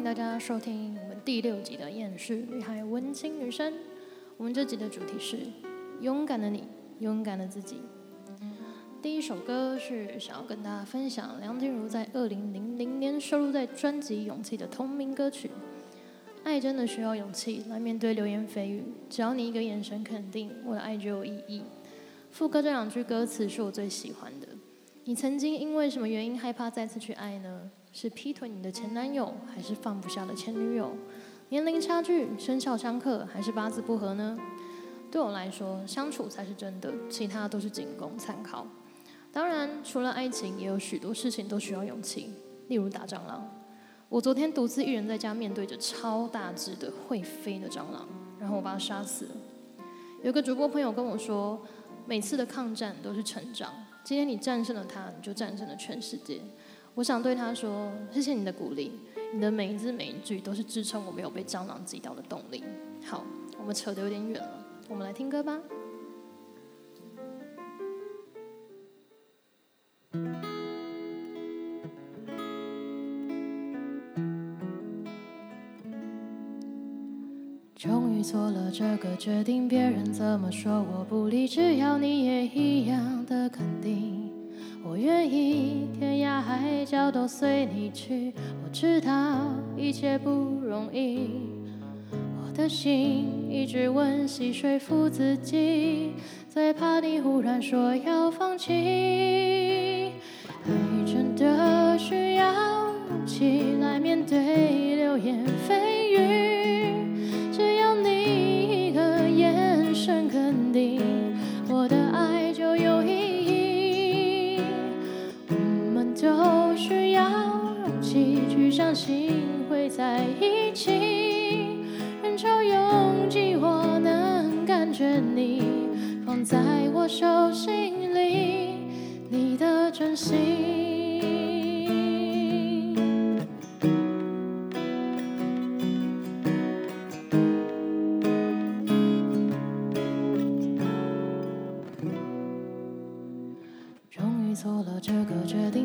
迎大家收听我们第六集的《厌世女孩文青女生》。我们这集的主题是勇敢的你，勇敢的自己。第一首歌是想要跟大家分享梁静茹在二零零零年收录在专辑《勇气》的同名歌曲。爱真的需要勇气来面对流言蜚语，只要你一个眼神肯定，我的爱就有意义。副歌这两句歌词是我最喜欢的。你曾经因为什么原因害怕再次去爱呢？是劈腿你的前男友，还是放不下的前女友？年龄差距、生肖相克，还是八字不合呢？对我来说，相处才是真的，其他都是仅供参考。当然，除了爱情，也有许多事情都需要勇气，例如打蟑螂。我昨天独自一人在家，面对着超大只的会飞的蟑螂，然后我把它杀死了。有个主播朋友跟我说，每次的抗战都是成长，今天你战胜了它，你就战胜了全世界。我想对他说，谢谢你的鼓励，你的每一字每一句都是支撑我没有被蟑螂击倒的动力。好，我们扯得有点远了，我们来听歌吧。终于做了这个决定，别人怎么说我不理，只要你也一样的肯定，我愿意天涯海角都随你去。我知道一切不容易，我的心一直温习说服自己，最怕你忽然说要放弃。爱真的需要勇气来面对流言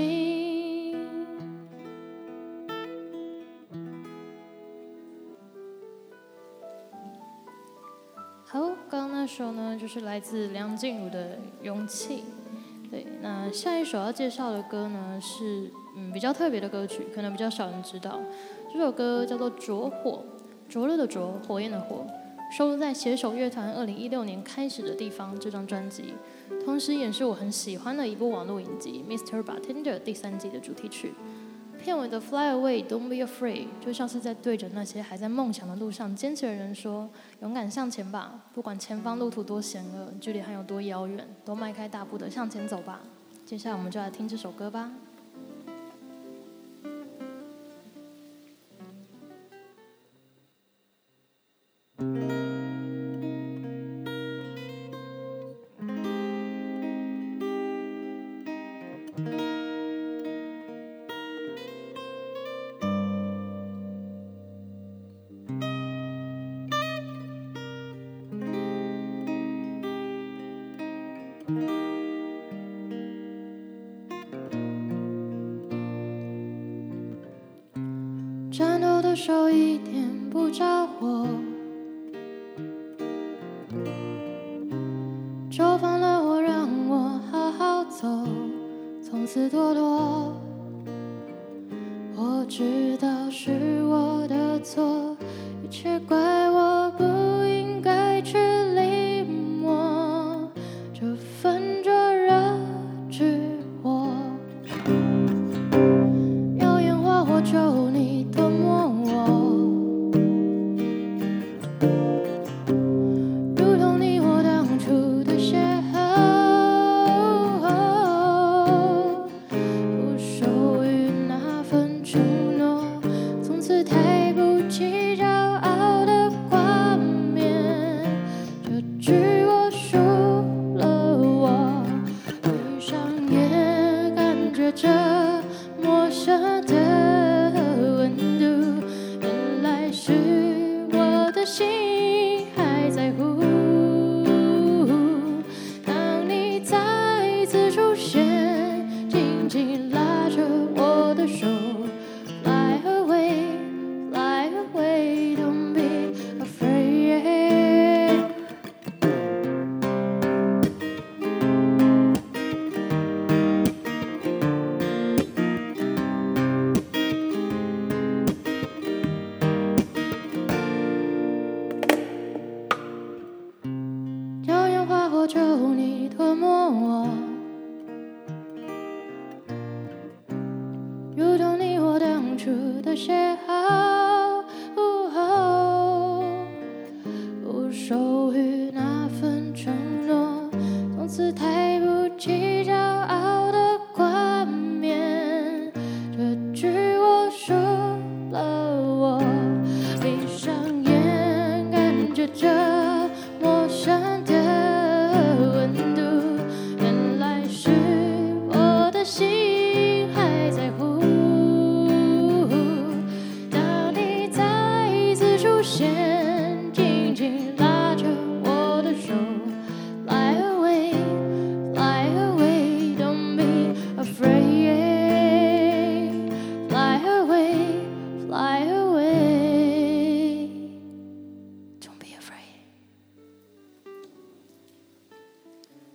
心。好，刚刚那首呢，就是来自梁静茹的《勇气》。对，那下一首要介绍的歌呢，是嗯比较特别的歌曲，可能比较少人知道。这首歌叫做《灼火》，灼热的灼，火焰的火，收录在携手乐团二零一六年开始的地方这张专辑，同时也是我很喜欢的一部网络影集《Mr. Bartender》第三季的主题曲。片尾的 Fly away, don't be afraid，就像是在对着那些还在梦想的路上坚持的人说：勇敢向前吧，不管前方路途多险恶，距离还有多遥远，都迈开大步的向前走吧。接下来我们就来听这首歌吧。的手一点不着火，就放了我，让我好好走，从此堕落。我知道是我的错，一切怪求你多梦我如同你我当初的邂逅不属于那份承诺从此太不计较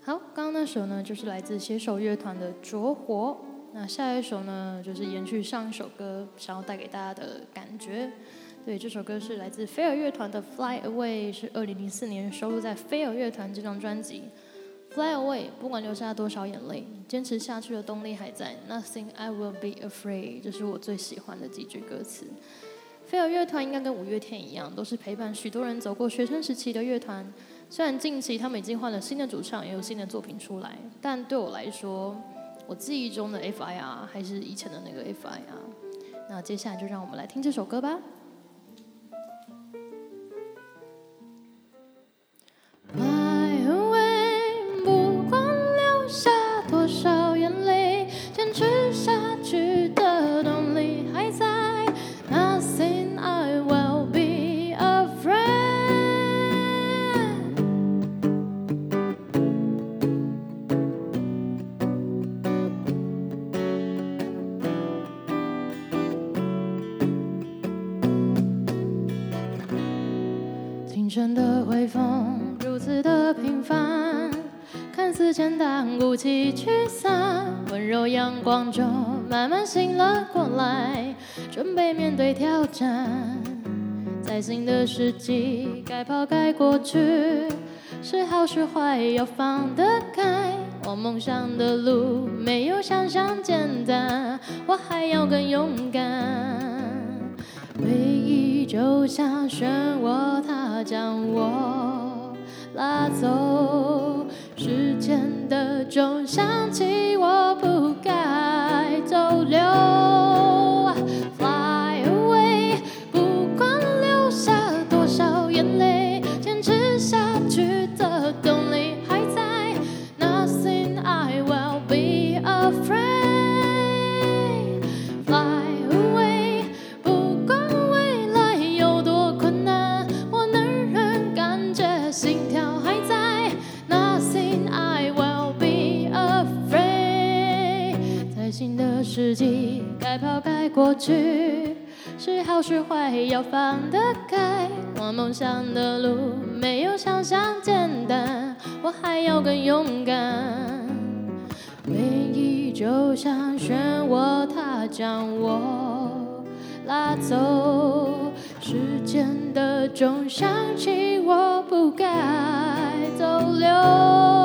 好，刚刚那首呢，就是来自携手乐团的《着火》。那下一首呢，就是延续上一首歌想要带给大家的感觉。对，这首歌是来自飞儿乐团的《Fly Away》，是二零零四年收录在飞儿乐团这张专辑。Fly away，不管流下多少眼泪，坚持下去的动力还在。Nothing I will be afraid，这是我最喜欢的几句歌词。飞儿乐团应该跟五月天一样，都是陪伴许多人走过学生时期的乐团。虽然近期他们已经换了新的主唱，也有新的作品出来，但对我来说，我记忆中的 FIR 还是以前的那个 FIR。那接下来就让我们来听这首歌吧。风如此的平凡，看似简单，鼓起驱散，温柔阳光中慢慢醒了过来，准备面对挑战。在新的世纪，该抛开过去，是好是坏要放得开。我梦想的路没有想象简单，我还要更勇敢。就像漩涡，它将我拉走。时间的钟响起，我不该逗留。是好是坏要放得开。我梦想的路没有想象简单，我还要更勇敢。回忆就像漩涡，它将我拉走。时间的钟响起，我不该逗留。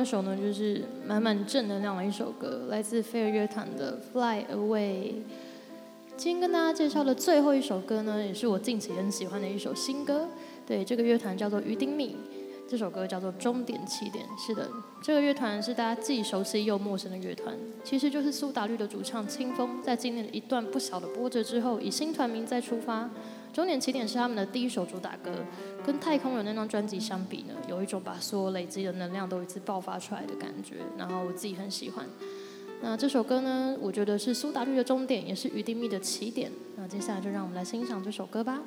那首呢，就是满满正能量的一首歌，来自飞儿乐团的《Fly Away》。今天跟大家介绍的最后一首歌呢，也是我近期很喜欢的一首新歌。对，这个乐团叫做于丁密，这首歌叫做《终点起点》。是的，这个乐团是大家既熟悉又陌生的乐团，其实就是苏打绿的主唱清风，在经历了一段不小的波折之后，以新团名再出发。终点起点是他们的第一首主打歌，跟太空人那张专辑相比呢，有一种把所有累积的能量都一次爆发出来的感觉，然后我自己很喜欢。那这首歌呢，我觉得是苏打绿的终点，也是余定密的起点。那接下来就让我们来欣赏这首歌吧。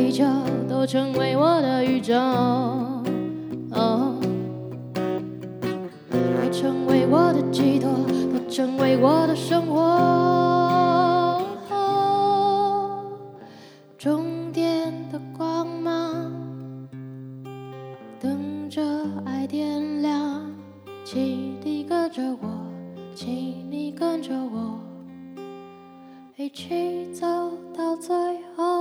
地球，都成为我的宇宙。哦，都成为我的寄托，都成为我的生活。终点的光芒，等着爱点亮，请你跟着我，请你跟着我，一起走到最后。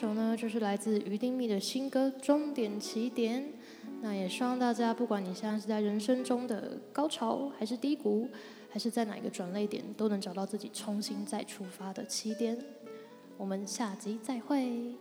首呢，就是来自于丁密的新歌《终点起点》。那也希望大家，不管你现在是在人生中的高潮，还是低谷，还是在哪一个转泪点，都能找到自己重新再出发的起点。我们下集再会。